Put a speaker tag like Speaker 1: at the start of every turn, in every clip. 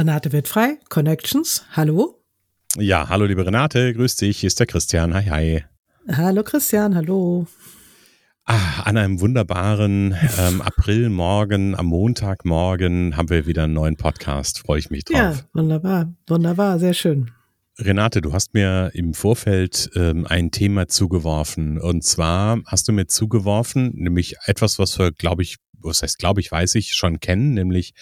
Speaker 1: Renate wird frei, Connections, hallo.
Speaker 2: Ja, hallo liebe Renate, grüß dich, hier ist der Christian, hi hi.
Speaker 1: Hallo Christian, hallo.
Speaker 2: Ah, an einem wunderbaren ähm, Aprilmorgen, am Montagmorgen haben wir wieder einen neuen Podcast, freue ich mich drauf. Ja,
Speaker 1: wunderbar, wunderbar, sehr schön.
Speaker 2: Renate, du hast mir im Vorfeld ähm, ein Thema zugeworfen. Und zwar hast du mir zugeworfen, nämlich etwas, was wir, glaube ich, was heißt, glaube ich, weiß ich, schon kennen, nämlich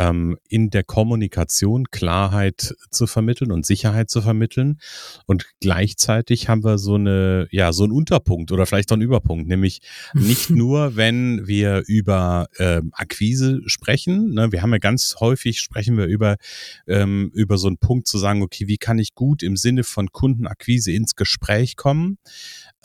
Speaker 2: ähm, in der Kommunikation Klarheit zu vermitteln und Sicherheit zu vermitteln. Und gleichzeitig haben wir so eine, ja, so einen Unterpunkt oder vielleicht auch einen Überpunkt, nämlich nicht nur, wenn wir über ähm, Akquise sprechen. Ne, wir haben ja ganz häufig sprechen wir über, ähm, über so einen Punkt zu sagen, okay, wie kann ich gut im Sinne von Kundenakquise ins Gespräch kommen?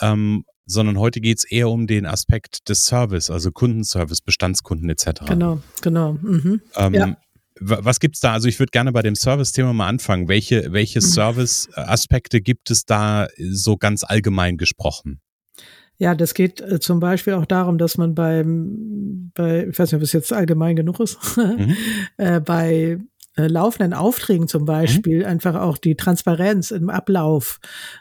Speaker 2: Ähm, sondern heute geht es eher um den Aspekt des Service, also Kundenservice, Bestandskunden etc.
Speaker 1: Genau, genau. Mhm.
Speaker 2: Ähm, ja. Was gibt's da? Also ich würde gerne bei dem Service-Thema mal anfangen. Welche, welche mhm. Service-Aspekte gibt es da so ganz allgemein gesprochen?
Speaker 1: Ja, das geht äh, zum Beispiel auch darum, dass man beim, bei, ich weiß nicht, ob es jetzt allgemein genug ist, mhm. äh, bei äh, laufenden Aufträgen zum mhm. Beispiel mhm. einfach auch die Transparenz im Ablauf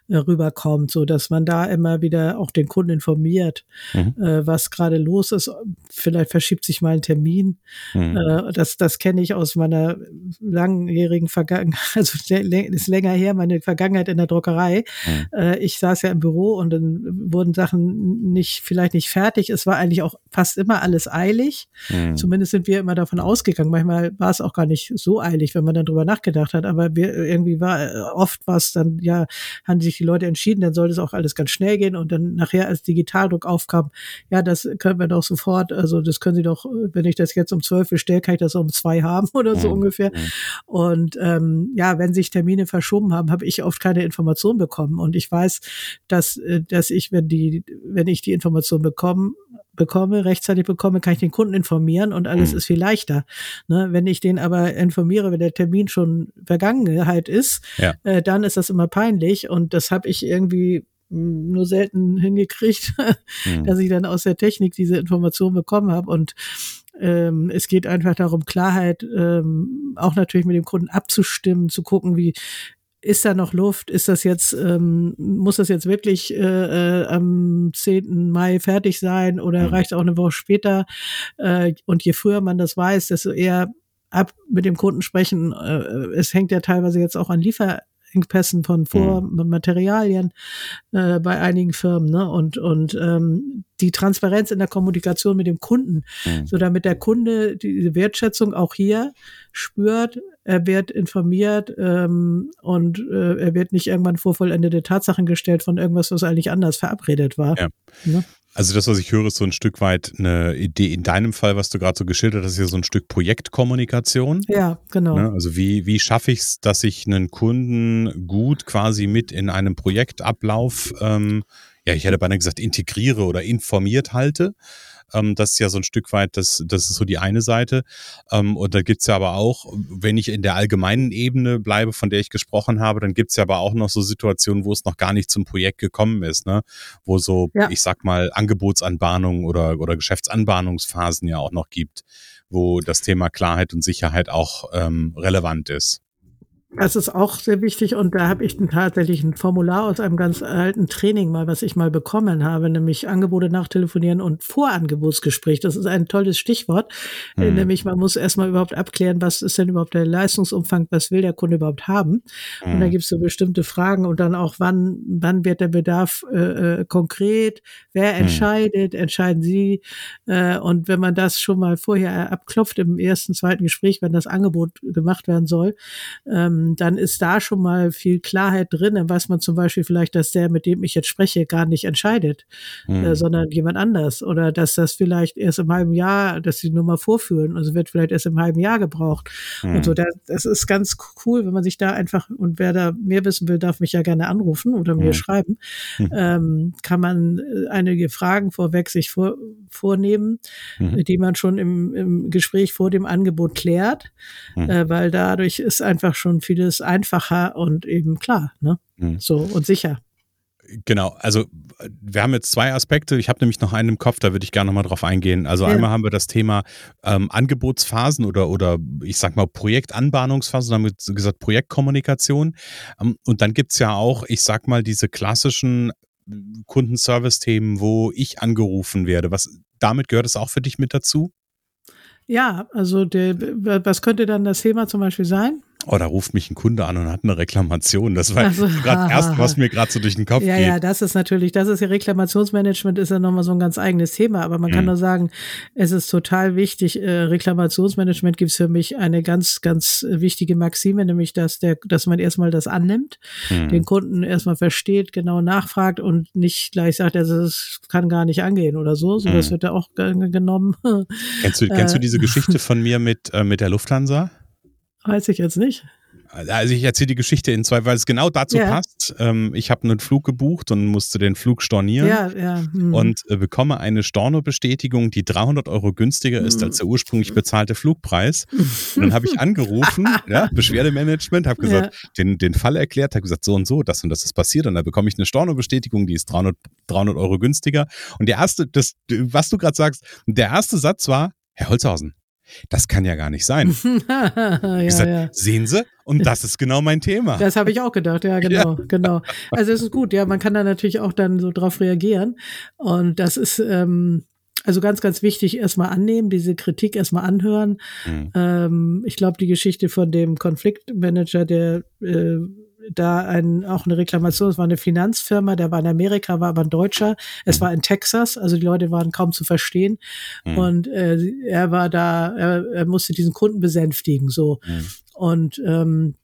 Speaker 1: äh, rüberkommt, so dass man da immer wieder auch den Kunden informiert, mhm. äh, was gerade los ist. Vielleicht verschiebt sich mal ein Termin. Mhm. Äh, das das kenne ich aus meiner langjährigen Vergangenheit, also ist länger her, meine Vergangenheit in der Druckerei. Mhm. Äh, ich saß ja im Büro und dann wurden Sachen nicht, vielleicht nicht fertig. Es war eigentlich auch fast immer alles eilig. Mhm. Zumindest sind wir immer davon ausgegangen. Manchmal war es auch gar nicht so eilig, wenn man dann drüber nachgedacht hat. Aber wir, irgendwie war äh, oft was dann, ja, haben sich die Leute entschieden, dann sollte es auch alles ganz schnell gehen. Und dann nachher, als Digitaldruck aufkam, ja, das können wir doch sofort, also das können Sie doch, wenn ich das jetzt um zwölf bestelle, kann ich das um zwei haben oder so mhm. ungefähr. Mhm. Und ähm, ja, wenn sich Termine verschoben haben, habe ich oft keine Information bekommen. Und ich weiß, dass, äh, dass ich, wenn die, wenn ich die Information bekomme, bekomme, rechtzeitig bekomme, kann ich den Kunden informieren und alles mhm. ist viel leichter. Ne? Wenn ich den aber informiere, wenn der Termin schon Vergangenheit ist, ja. äh, dann ist das immer peinlich und das habe ich irgendwie hm, nur selten hingekriegt, mhm. dass ich dann aus der Technik diese Information bekommen habe und ähm, es geht einfach darum, Klarheit ähm, auch natürlich mit dem Kunden abzustimmen, zu gucken, wie ist da noch Luft? Ist das jetzt, ähm, muss das jetzt wirklich äh, äh, am 10. Mai fertig sein oder mhm. reicht es auch eine Woche später? Äh, und je früher man das weiß, desto eher ab mit dem Kunden sprechen. Äh, es hängt ja teilweise jetzt auch an Liefer Engpässen von Vormaterialien mhm. äh, bei einigen Firmen ne? und und ähm, die Transparenz in der Kommunikation mit dem Kunden, mhm. so damit der Kunde diese Wertschätzung auch hier spürt, er wird informiert ähm, und äh, er wird nicht irgendwann vor vollendete Tatsachen gestellt von irgendwas, was eigentlich anders verabredet war. Ja.
Speaker 2: Ne? Also das, was ich höre, ist so ein Stück weit eine Idee. In deinem Fall, was du gerade so geschildert hast, ist ja so ein Stück Projektkommunikation.
Speaker 1: Ja, genau. Ne?
Speaker 2: Also wie, wie schaffe ich es, dass ich einen Kunden gut quasi mit in einem Projektablauf, ähm, ja, ich hätte beinahe gesagt, integriere oder informiert halte. Ähm, das ist ja so ein Stück weit, das, das ist so die eine Seite. Ähm, und da gibt's ja aber auch, wenn ich in der allgemeinen Ebene bleibe, von der ich gesprochen habe, dann gibt's ja aber auch noch so Situationen, wo es noch gar nicht zum Projekt gekommen ist, ne? Wo so, ja. ich sag mal, Angebotsanbahnungen oder, oder Geschäftsanbahnungsphasen ja auch noch gibt, wo das Thema Klarheit und Sicherheit auch ähm, relevant ist.
Speaker 1: Das ist auch sehr wichtig und da habe ich tatsächlich ein Formular aus einem ganz alten Training mal, was ich mal bekommen habe, nämlich Angebote nachtelefonieren und Vorangebotsgespräch. Das ist ein tolles Stichwort, hm. nämlich man muss erstmal überhaupt abklären, was ist denn überhaupt der Leistungsumfang, was will der Kunde überhaupt haben. Hm. Und da gibt es so bestimmte Fragen und dann auch, wann, wann wird der Bedarf äh, äh, konkret, wer hm. entscheidet, hm. entscheiden Sie. Äh, und wenn man das schon mal vorher abklopft im ersten, zweiten Gespräch, wenn das Angebot gemacht werden soll, ähm, dann ist da schon mal viel Klarheit drin. Dann weiß man zum Beispiel vielleicht, dass der, mit dem ich jetzt spreche, gar nicht entscheidet, mhm. äh, sondern jemand anders. Oder dass das vielleicht erst im halben Jahr, dass sie nur mal vorführen. Also wird vielleicht erst im halben Jahr gebraucht. Mhm. Und so, das, das ist ganz cool, wenn man sich da einfach, und wer da mehr wissen will, darf mich ja gerne anrufen oder mir mhm. schreiben, mhm. ähm, kann man äh, einige Fragen vorweg sich vor, vornehmen, die man schon im, im Gespräch vor dem Angebot klärt, äh, weil dadurch ist einfach schon viel vieles einfacher und eben klar, ne? Mhm. So und sicher.
Speaker 2: Genau, also wir haben jetzt zwei Aspekte. Ich habe nämlich noch einen im Kopf, da würde ich gerne nochmal drauf eingehen. Also ja. einmal haben wir das Thema ähm, Angebotsphasen oder, oder ich sag mal Projektanbahnungsphasen, wir gesagt Projektkommunikation. Ähm, und dann gibt es ja auch, ich sag mal, diese klassischen Kundenservice-Themen, wo ich angerufen werde. Was damit gehört es auch für dich mit dazu?
Speaker 1: Ja, also der, was könnte dann das Thema zum Beispiel sein?
Speaker 2: Oh, da ruft mich ein Kunde an und hat eine Reklamation. Das war also, gerade erst, was mir gerade so durch den Kopf
Speaker 1: ja,
Speaker 2: geht.
Speaker 1: Ja, das ist natürlich, das ist ja Reklamationsmanagement, ist ja nochmal so ein ganz eigenes Thema. Aber man mhm. kann nur sagen, es ist total wichtig. Äh, Reklamationsmanagement gibt es für mich eine ganz, ganz wichtige Maxime, nämlich, dass der, dass man erstmal das annimmt, mhm. den Kunden erstmal versteht, genau nachfragt und nicht gleich sagt, also es kann gar nicht angehen oder so. So, mhm. das wird ja auch genommen.
Speaker 2: Kennst du, kennst du diese Geschichte von mir mit, äh, mit der Lufthansa?
Speaker 1: Weiß ich jetzt nicht.
Speaker 2: Also ich erzähle die Geschichte in zwei, weil es genau dazu ja. passt. Ähm, ich habe einen Flug gebucht und musste den Flug stornieren ja, ja. Hm. und äh, bekomme eine Stornobestätigung, die 300 Euro günstiger ist hm. als der ursprünglich bezahlte Flugpreis. Und dann habe ich angerufen, ja, Beschwerdemanagement, habe gesagt, den, den Fall erklärt, habe gesagt, so und so, das und das ist passiert und da bekomme ich eine Stornobestätigung, die ist 300, 300 Euro günstiger. Und der erste, das, was du gerade sagst, der erste Satz war, Herr Holzhausen, das kann ja gar nicht sein. ja, gesagt, ja. Sehen Sie? Und das ist genau mein Thema.
Speaker 1: Das habe ich auch gedacht, ja, genau, ja. genau. Also es ist gut, ja, man kann da natürlich auch dann so drauf reagieren. Und das ist ähm, also ganz, ganz wichtig, erstmal annehmen, diese Kritik erstmal anhören. Mhm. Ähm, ich glaube, die Geschichte von dem Konfliktmanager, der äh, da ein, auch eine Reklamation. Es war eine Finanzfirma, der war in Amerika, war aber ein Deutscher. Es mhm. war in Texas, also die Leute waren kaum zu verstehen. Mhm. Und äh, er war da, er, er musste diesen Kunden besänftigen, so. Mhm. Und ähm,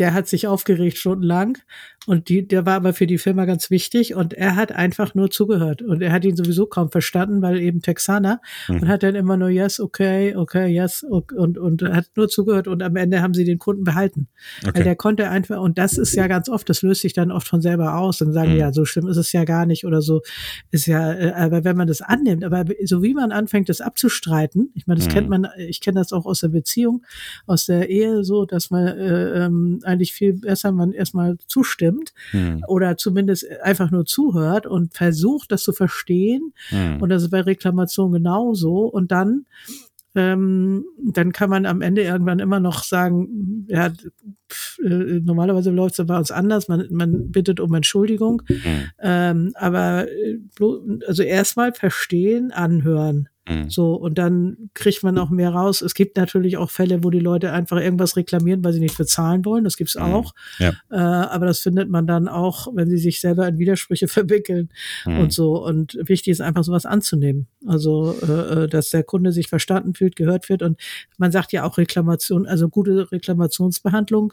Speaker 1: der hat sich aufgeregt stundenlang und die, der war aber für die Firma ganz wichtig und er hat einfach nur zugehört und er hat ihn sowieso kaum verstanden, weil eben Texaner mhm. und hat dann immer nur yes, okay, okay, yes und, und, und hat nur zugehört und am Ende haben sie den Kunden behalten. Okay. Weil der konnte einfach, und das ist ja ganz oft, das löst sich dann oft von selber aus und sagen, mhm. ja, so schlimm ist es ja gar nicht oder so ist ja, äh, aber wenn man das annimmt, aber so wie man anfängt, das abzustreiten, ich meine, das mhm. kennt man, ich kenne das auch aus der Beziehung, aus der Ehe so, dass man äh, ähm, eigentlich viel besser man erstmal zustimmt hm. oder zumindest einfach nur zuhört und versucht, das zu verstehen. Hm. Und das ist bei Reklamation genauso. Und dann ähm, dann kann man am Ende irgendwann immer noch sagen, ja, pff, äh, normalerweise läuft es bei uns anders, man, man bittet um Entschuldigung. Mhm. Ähm, aber äh, also erstmal verstehen, anhören. Mhm. So, und dann kriegt man auch mehr raus. Es gibt natürlich auch Fälle, wo die Leute einfach irgendwas reklamieren, weil sie nicht bezahlen wollen. Das gibt's mhm. auch. Ja. Äh, aber das findet man dann auch, wenn sie sich selber in Widersprüche verwickeln mhm. und so. Und wichtig ist einfach sowas anzunehmen. Also, äh, äh, dass der Kunde sich verstanden fühlt, gehört wird. Und man sagt ja auch Reklamation, also gute Reklamationsbehandlung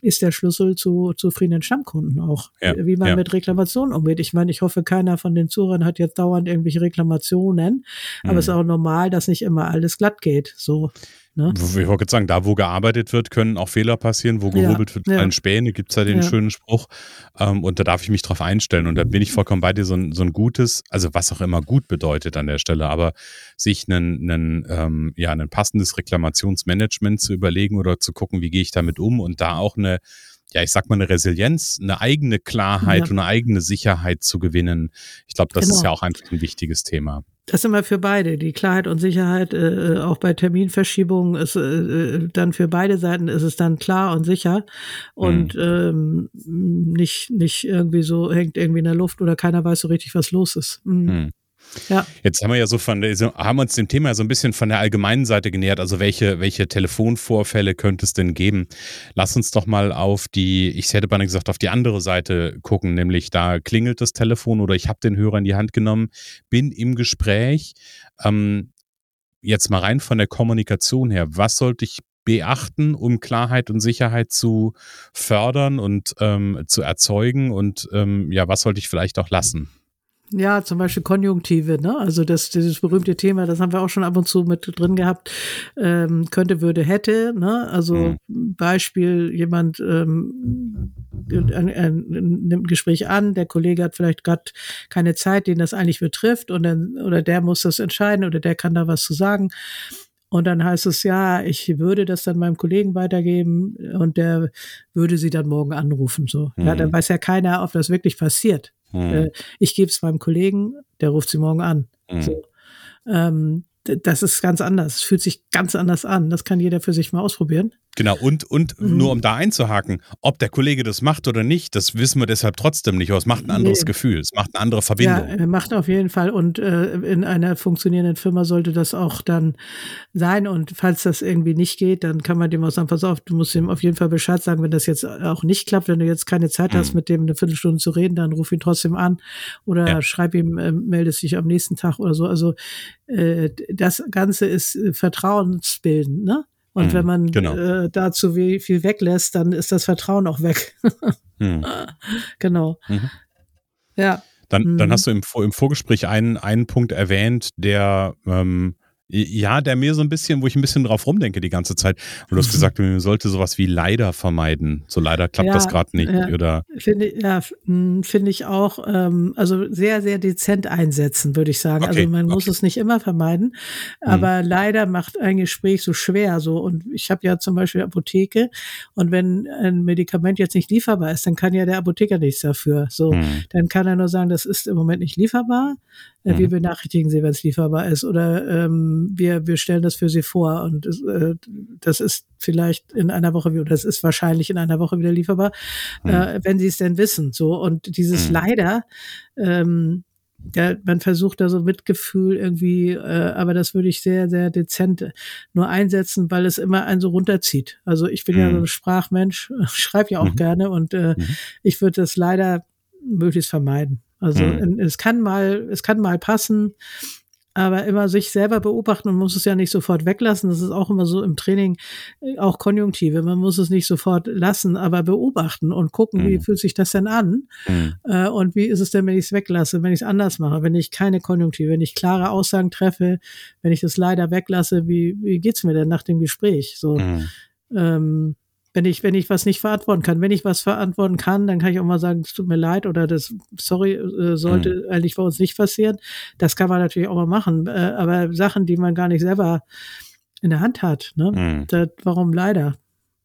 Speaker 1: ist der Schlüssel zu zufriedenen Stammkunden auch. Ja, wie man ja. mit Reklamationen umgeht. Ich meine, ich hoffe, keiner von den Zuhörern hat jetzt dauernd irgendwelche Reklamationen, aber mhm. es ist auch normal, dass nicht immer alles glatt geht. So.
Speaker 2: Ne? Ich wollte sagen, da wo gearbeitet wird, können auch Fehler passieren. Wo gehobelt ja, wird, ja. Späne, gibt es ja den ja. schönen Spruch. Ähm, und da darf ich mich drauf einstellen. Und da bin ich vollkommen bei dir, so ein, so ein gutes, also was auch immer gut bedeutet an der Stelle, aber sich ein einen, ähm, ja, ein passendes Reklamationsmanagement zu überlegen oder zu gucken, wie gehe ich damit um und da auch eine ja, ich sag mal, eine Resilienz, eine eigene Klarheit ja. und eine eigene Sicherheit zu gewinnen. Ich glaube, das genau. ist ja auch einfach ein wichtiges Thema.
Speaker 1: Das ist immer für beide. Die Klarheit und Sicherheit, äh, auch bei Terminverschiebungen, ist äh, äh, dann für beide Seiten ist es dann klar und sicher und mhm. ähm, nicht, nicht irgendwie so hängt irgendwie in der Luft oder keiner weiß so richtig, was los ist. Mhm. Mhm.
Speaker 2: Ja. Jetzt haben wir ja so von haben uns dem Thema so ein bisschen von der allgemeinen Seite genähert. Also welche, welche Telefonvorfälle könnte es denn geben? Lass uns doch mal auf die, ich hätte beinahe gesagt, auf die andere Seite gucken, nämlich da klingelt das Telefon oder ich habe den Hörer in die Hand genommen, bin im Gespräch. Ähm, jetzt mal rein von der Kommunikation her, was sollte ich beachten, um Klarheit und Sicherheit zu fördern und ähm, zu erzeugen? Und ähm, ja, was sollte ich vielleicht auch lassen?
Speaker 1: Ja, zum Beispiel Konjunktive, ne? Also das, dieses berühmte Thema, das haben wir auch schon ab und zu mit drin gehabt. Ähm, könnte, würde, hätte, ne? Also mhm. Beispiel, jemand ähm, äh, äh, nimmt ein Gespräch an, der Kollege hat vielleicht gerade keine Zeit, den das eigentlich betrifft, und dann, oder der muss das entscheiden oder der kann da was zu sagen. Und dann heißt es, ja, ich würde das dann meinem Kollegen weitergeben und der würde sie dann morgen anrufen. So. Mhm. Ja, dann mhm. weiß ja keiner, ob das wirklich passiert. Mhm. ich gebe es meinem Kollegen, der ruft sie morgen an. Mhm. So. Ähm, das ist ganz anders. Es fühlt sich ganz anders an. Das kann jeder für sich mal ausprobieren.
Speaker 2: Genau, und, und mhm. nur um da einzuhaken, ob der Kollege das macht oder nicht, das wissen wir deshalb trotzdem nicht, aber es macht ein anderes nee. Gefühl, es macht eine andere Verbindung.
Speaker 1: Ja, macht auf jeden Fall und äh, in einer funktionierenden Firma sollte das auch dann sein und falls das irgendwie nicht geht, dann kann man dem auch sagen, pass auf, du musst ihm auf jeden Fall Bescheid sagen, wenn das jetzt auch nicht klappt, wenn du jetzt keine Zeit mhm. hast, mit dem eine Viertelstunde zu reden, dann ruf ihn trotzdem an oder ja. schreib ihm, äh, meldest dich am nächsten Tag oder so. Also äh, das Ganze ist äh, vertrauensbildend, ne? Und mhm, wenn man genau. äh, dazu viel weglässt, dann ist das Vertrauen auch weg. mhm. Genau. Mhm. Ja.
Speaker 2: Dann, dann mhm. hast du im, im Vorgespräch einen, einen Punkt erwähnt, der ähm, ja, der mir so ein bisschen, wo ich ein bisschen drauf rumdenke die ganze Zeit. Und du hast mhm. gesagt, man sollte sowas wie leider vermeiden. So leider klappt ja, das gerade nicht. Ja, oder?
Speaker 1: Finde ja, hm, finde ich auch, ähm, also sehr, sehr dezent einsetzen, würde ich sagen. Also okay, also man okay. muss es nicht immer vermeiden, mhm. aber mhm. leider macht ein Gespräch so schwer. So und ich habe ja zum Beispiel Apotheke und wenn ein Medikament jetzt nicht lieferbar ist, dann kann ja der Apotheker nichts dafür. So, mhm. dann kann er nur sagen, das ist im Moment nicht lieferbar. Äh, mhm. Wir benachrichtigen Sie, wenn es lieferbar ist. Oder ähm, wir, wir stellen das für Sie vor und äh, das ist vielleicht in einer Woche, oder das ist wahrscheinlich in einer Woche wieder lieferbar, mhm. äh, wenn Sie es denn wissen. So und dieses mhm. leider, ähm, ja, man versucht da so Mitgefühl irgendwie, äh, aber das würde ich sehr, sehr dezent nur einsetzen, weil es immer einen so runterzieht. Also ich bin mhm. ja so ein Sprachmensch, schreibe ja auch mhm. gerne und äh, mhm. ich würde das leider möglichst vermeiden. Also mhm. es kann mal, es kann mal passen, aber immer sich selber beobachten und muss es ja nicht sofort weglassen. Das ist auch immer so im Training äh, auch Konjunktive. Man muss es nicht sofort lassen, aber beobachten und gucken, mhm. wie fühlt sich das denn an mhm. äh, und wie ist es denn, wenn ich es weglasse, wenn ich es anders mache, wenn ich keine Konjunktive, wenn ich klare Aussagen treffe, wenn ich das leider weglasse, wie, wie geht's mir denn nach dem Gespräch? So. Mhm. Ähm, wenn ich, wenn ich was nicht verantworten kann. Wenn ich was verantworten kann, dann kann ich auch mal sagen, es tut mir leid oder das, sorry, äh, sollte mhm. eigentlich bei uns nicht passieren. Das kann man natürlich auch mal machen. Äh, aber Sachen, die man gar nicht selber in der Hand hat, ne? Mhm. Das, warum leider?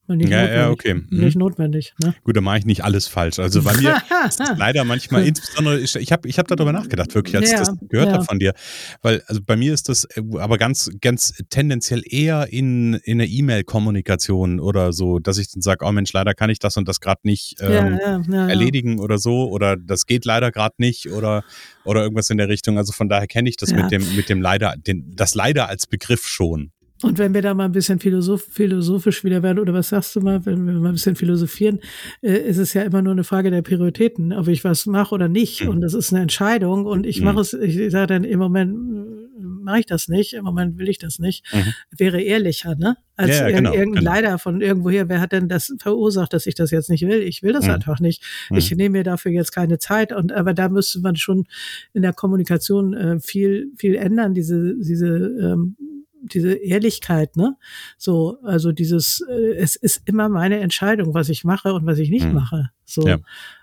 Speaker 2: Nicht ja, ja, okay.
Speaker 1: Mhm. Nicht notwendig. Ne?
Speaker 2: Gut, da mache ich nicht alles falsch. Also bei mir ist leider manchmal, insbesondere, ich, ich habe ich hab darüber nachgedacht, wirklich, als ja, ich das gehört ja. habe von dir. Weil, also bei mir ist das äh, aber ganz, ganz tendenziell eher in, in der E-Mail-Kommunikation oder so, dass ich dann sage, oh Mensch, leider kann ich das und das gerade nicht ähm, ja, erledigen oder so, oder das geht leider gerade nicht oder, oder irgendwas in der Richtung. Also von daher kenne ich das mit dem, mit dem leider, den, das leider als Begriff schon.
Speaker 1: Und wenn wir da mal ein bisschen philosoph philosophisch wieder werden, oder was sagst du mal, wenn wir mal ein bisschen philosophieren, äh, ist es ja immer nur eine Frage der Prioritäten, ob ich was mache oder nicht. Mhm. Und das ist eine Entscheidung. Und ich mache mhm. es, ich sage dann im Moment mache ich das nicht, im Moment will ich das nicht. Mhm. Wäre ehrlicher, ne? Als ja, genau, irgendein genau. Leider von irgendwoher, wer hat denn das verursacht, dass ich das jetzt nicht will? Ich will das mhm. einfach nicht. Ich mhm. nehme mir dafür jetzt keine Zeit. Und aber da müsste man schon in der Kommunikation äh, viel, viel ändern, diese, diese ähm, diese Ehrlichkeit, ne? So, also dieses, äh, es ist immer meine Entscheidung, was ich mache und was ich nicht hm. mache. So. Ja.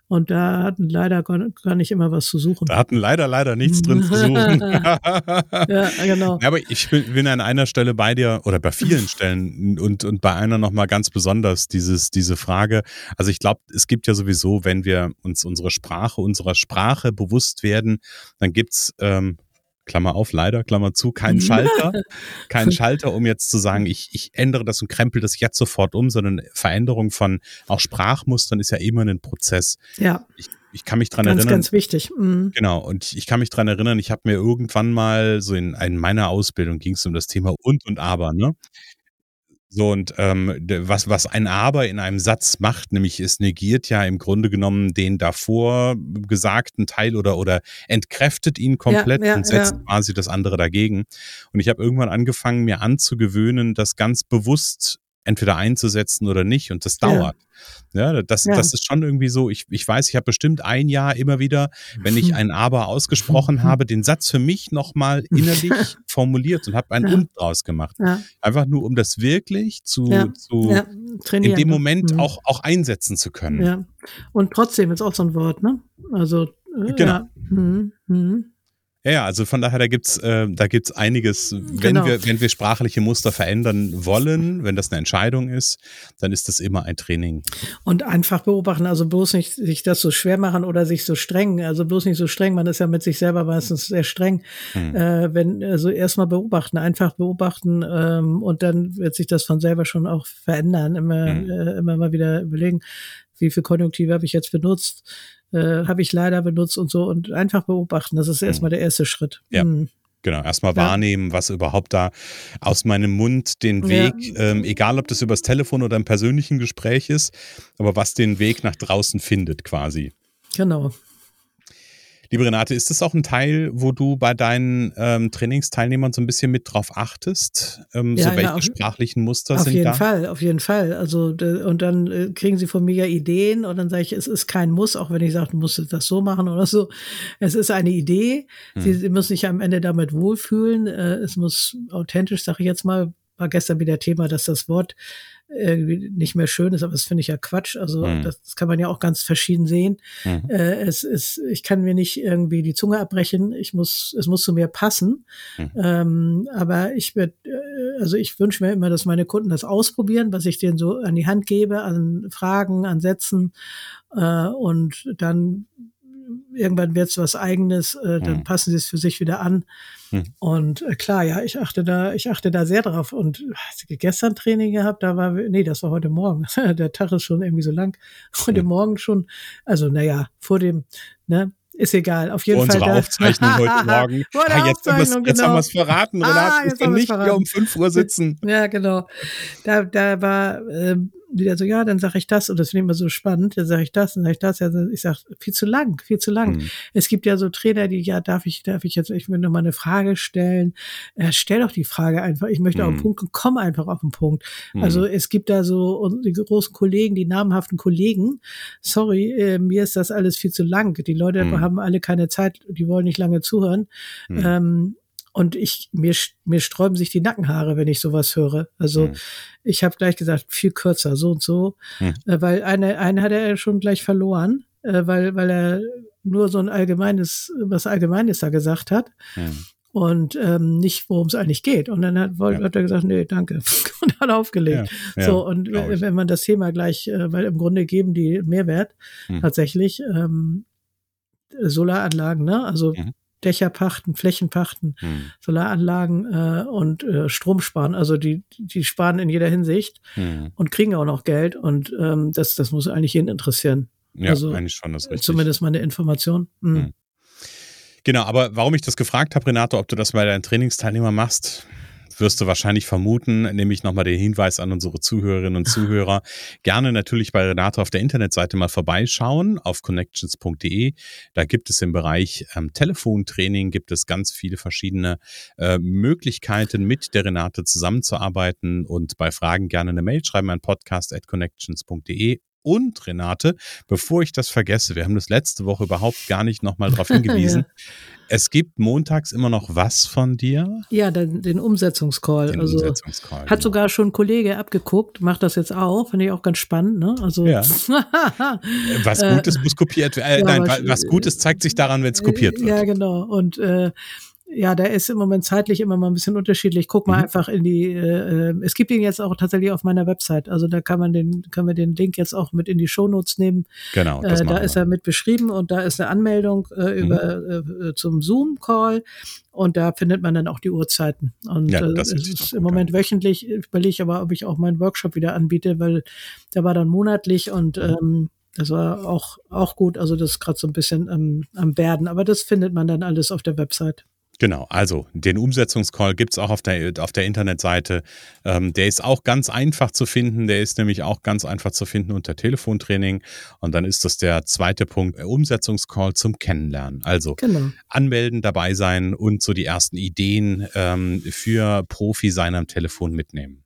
Speaker 1: Und da hatten leider gar nicht immer was zu suchen.
Speaker 2: Da hatten leider, leider nichts drin zu suchen. ja, genau. Ja, aber ich bin an einer Stelle bei dir oder bei vielen Stellen und, und bei einer nochmal ganz besonders dieses, diese Frage. Also ich glaube, es gibt ja sowieso, wenn wir uns unsere Sprache, unserer Sprache bewusst werden, dann gibt's ähm, Klammer auf, leider, Klammer zu, kein Schalter, kein Schalter, um jetzt zu sagen, ich, ich ändere das und krempel das jetzt sofort um, sondern Veränderung von auch Sprachmustern ist ja immer ein Prozess.
Speaker 1: Ja.
Speaker 2: Ich, ich kann mich dran ganz, erinnern.
Speaker 1: Ganz wichtig. Mhm.
Speaker 2: Genau. Und ich kann mich dran erinnern, ich habe mir irgendwann mal so in, in meiner Ausbildung ging es um das Thema und und aber, ne? So, und ähm, was, was ein Aber in einem Satz macht, nämlich es negiert ja im Grunde genommen den davor gesagten Teil oder, oder entkräftet ihn komplett ja, ja, und setzt ja. quasi das andere dagegen. Und ich habe irgendwann angefangen, mir anzugewöhnen, das ganz bewusst entweder einzusetzen oder nicht. Und das dauert. Ja, ja das, ja. das ist schon irgendwie so. Ich, ich weiß, ich habe bestimmt ein Jahr immer wieder, wenn ich ein Aber ausgesprochen habe, den Satz für mich nochmal innerlich formuliert und habe ein ja. Und draus gemacht. Ja. Einfach nur, um das wirklich zu, zu in dem Moment mhm. auch, auch einsetzen zu können.
Speaker 1: Ja. Und trotzdem ist auch so ein Wort, ne? Also, äh, genau. Mhm. Mhm.
Speaker 2: Ja, also von daher, da gibt's, äh, da gibt's einiges. Wenn genau. wir, wenn wir sprachliche Muster verändern wollen, wenn das eine Entscheidung ist, dann ist das immer ein Training.
Speaker 1: Und einfach beobachten, also bloß nicht sich das so schwer machen oder sich so streng, also bloß nicht so streng, man ist ja mit sich selber meistens sehr streng. Hm. Äh, wenn, also erstmal beobachten, einfach beobachten, ähm, und dann wird sich das von selber schon auch verändern, immer, hm. äh, immer mal wieder überlegen, wie viel Konjunktive habe ich jetzt benutzt äh, habe ich leider benutzt und so und einfach beobachten. Das ist hm. erstmal der erste Schritt.
Speaker 2: Ja. Hm. Genau, erstmal ja. wahrnehmen, was überhaupt da aus meinem Mund den Weg, ja. ähm, egal ob das übers Telefon oder im persönlichen Gespräch ist, aber was den Weg nach draußen findet quasi.
Speaker 1: Genau.
Speaker 2: Liebe Renate, ist das auch ein Teil, wo du bei deinen ähm, Trainingsteilnehmern so ein bisschen mit drauf achtest? Ähm, ja, so welche ja, auf, sprachlichen Muster sind
Speaker 1: da?
Speaker 2: Auf
Speaker 1: jeden Fall, auf jeden Fall. Also und dann äh, kriegen sie von mir ja Ideen und dann sage ich, es ist kein Muss, auch wenn ich sage, du musst das so machen oder so. Es ist eine Idee. Hm. Sie, sie müssen sich am Ende damit wohlfühlen. Äh, es muss authentisch, sage ich jetzt mal, war gestern wieder Thema, dass das Wort irgendwie nicht mehr schön ist, aber das finde ich ja Quatsch. Also mhm. das, das, kann man ja auch ganz verschieden sehen. Mhm. Äh, es ist, ich kann mir nicht irgendwie die Zunge abbrechen. Ich muss, es muss zu mir passen. Mhm. Ähm, aber ich werde, äh, also ich wünsche mir immer, dass meine Kunden das ausprobieren, was ich denen so an die Hand gebe, an Fragen, an Sätzen äh, und dann irgendwann wird es was Eigenes, äh, dann mhm. passen sie es für sich wieder an. Mhm. Und äh, klar, ja, ich achte da, ich achte da sehr drauf. Und hast du gestern Training gehabt, da war, nee, das war heute Morgen. Der Tag ist schon irgendwie so lang. Heute mhm. Morgen schon, also naja, vor dem, ne, ist egal, auf jeden
Speaker 2: Vor
Speaker 1: Fall.
Speaker 2: Unsere Aufzeichnung heute Morgen. ah, jetzt haben wir es genau. verraten, Renat. Ah, jetzt nicht verraten. hier um 5 Uhr sitzen.
Speaker 1: Ja, genau. Da, da war, ähm, wieder so, ja, dann sage ich das und das finde ich immer so spannend, dann sage ich das, dann sage ich das, ja, ich sage, viel zu lang, viel zu lang. Mhm. Es gibt ja so Trainer, die, ja, darf ich, darf ich jetzt, ich will noch mal eine Frage stellen. Äh, stell doch die Frage einfach, ich möchte mhm. auf den Punkt, komm einfach auf den Punkt. Mhm. Also es gibt da so die großen Kollegen, die namhaften Kollegen, sorry, äh, mir ist das alles viel zu lang. Die Leute mhm. haben alle keine Zeit, die wollen nicht lange zuhören. Ähm, und ich, mir, mir sträuben sich die Nackenhaare, wenn ich sowas höre. Also mhm. ich habe gleich gesagt, viel kürzer, so und so. Mhm. Weil eine, eine hat er schon gleich verloren, äh, weil, weil er nur so ein allgemeines, was Allgemeines da gesagt hat. Mhm. Und ähm, nicht, worum es eigentlich geht. Und dann hat, ja. hat er gesagt, nee, danke. und hat aufgelegt. Ja, ja, so, und wenn man das Thema gleich, äh, weil im Grunde geben die Mehrwert mhm. tatsächlich, ähm, Solaranlagen, ne? Also mhm. Dächer pachten, Flächen pachten, hm. Solaranlagen äh, und äh, Strom sparen. Also die, die sparen in jeder Hinsicht hm. und kriegen auch noch Geld. Und ähm, das, das muss eigentlich jeden interessieren.
Speaker 2: Ja,
Speaker 1: also,
Speaker 2: eigentlich schon das richtig.
Speaker 1: Zumindest mal eine Information. Hm. Hm.
Speaker 2: Genau, aber warum ich das gefragt habe, Renato, ob du das bei deinen Trainingsteilnehmern machst, wirst du wahrscheinlich vermuten, nämlich nochmal den Hinweis an unsere Zuhörerinnen und Zuhörer. Gerne natürlich bei Renate auf der Internetseite mal vorbeischauen auf connections.de. Da gibt es im Bereich ähm, Telefontraining gibt es ganz viele verschiedene äh, Möglichkeiten, mit der Renate zusammenzuarbeiten und bei Fragen gerne eine Mail schreiben an podcast at connections.de Und Renate, bevor ich das vergesse, wir haben das letzte Woche überhaupt gar nicht nochmal darauf hingewiesen. ja. Es gibt montags immer noch was von dir?
Speaker 1: Ja, den, den Umsetzungscall. Den also Umsetzungscall, hat genau. sogar schon ein Kollege abgeguckt, macht das jetzt auch, finde ich auch ganz spannend. Ne? Also ja.
Speaker 2: was Gutes muss kopiert werden. Äh, ja, nein, was, was Gutes zeigt sich daran, wenn es kopiert wird.
Speaker 1: Ja, genau. Und äh, ja, der ist im Moment zeitlich immer mal ein bisschen unterschiedlich. Guck mal mhm. einfach in die, äh, äh, es gibt ihn jetzt auch tatsächlich auf meiner Website. Also da kann man den, können wir den Link jetzt auch mit in die Shownotes nehmen.
Speaker 2: Genau.
Speaker 1: Äh, da ist er mit beschrieben und da ist eine Anmeldung äh, mhm. über äh, zum Zoom-Call und da findet man dann auch die Uhrzeiten. Und ja, äh, es ist im Moment an. wöchentlich. Ich überlege aber, ob ich auch meinen Workshop wieder anbiete, weil der war dann monatlich und mhm. ähm, das war auch, auch gut. Also das ist gerade so ein bisschen ähm, am Werden. Aber das findet man dann alles auf der Website.
Speaker 2: Genau, also den Umsetzungscall gibt es auch auf der, auf der Internetseite. Ähm, der ist auch ganz einfach zu finden. Der ist nämlich auch ganz einfach zu finden unter Telefontraining. Und dann ist das der zweite Punkt, Umsetzungscall zum Kennenlernen. Also genau. anmelden, dabei sein und so die ersten Ideen ähm, für Profi sein am Telefon mitnehmen.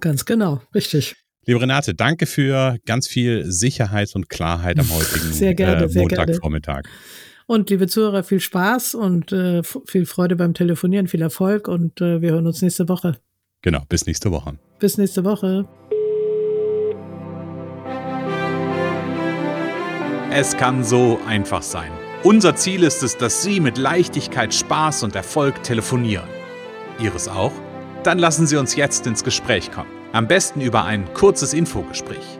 Speaker 1: Ganz genau, richtig.
Speaker 2: Liebe Renate, danke für ganz viel Sicherheit und Klarheit am heutigen sehr gerne, äh, Montagvormittag. Sehr gerne.
Speaker 1: Und liebe Zuhörer, viel Spaß und äh, viel Freude beim Telefonieren, viel Erfolg und äh, wir hören uns nächste Woche.
Speaker 2: Genau, bis nächste Woche.
Speaker 1: Bis nächste Woche.
Speaker 2: Es kann so einfach sein. Unser Ziel ist es, dass Sie mit Leichtigkeit, Spaß und Erfolg telefonieren. Ihres auch? Dann lassen Sie uns jetzt ins Gespräch kommen. Am besten über ein kurzes Infogespräch.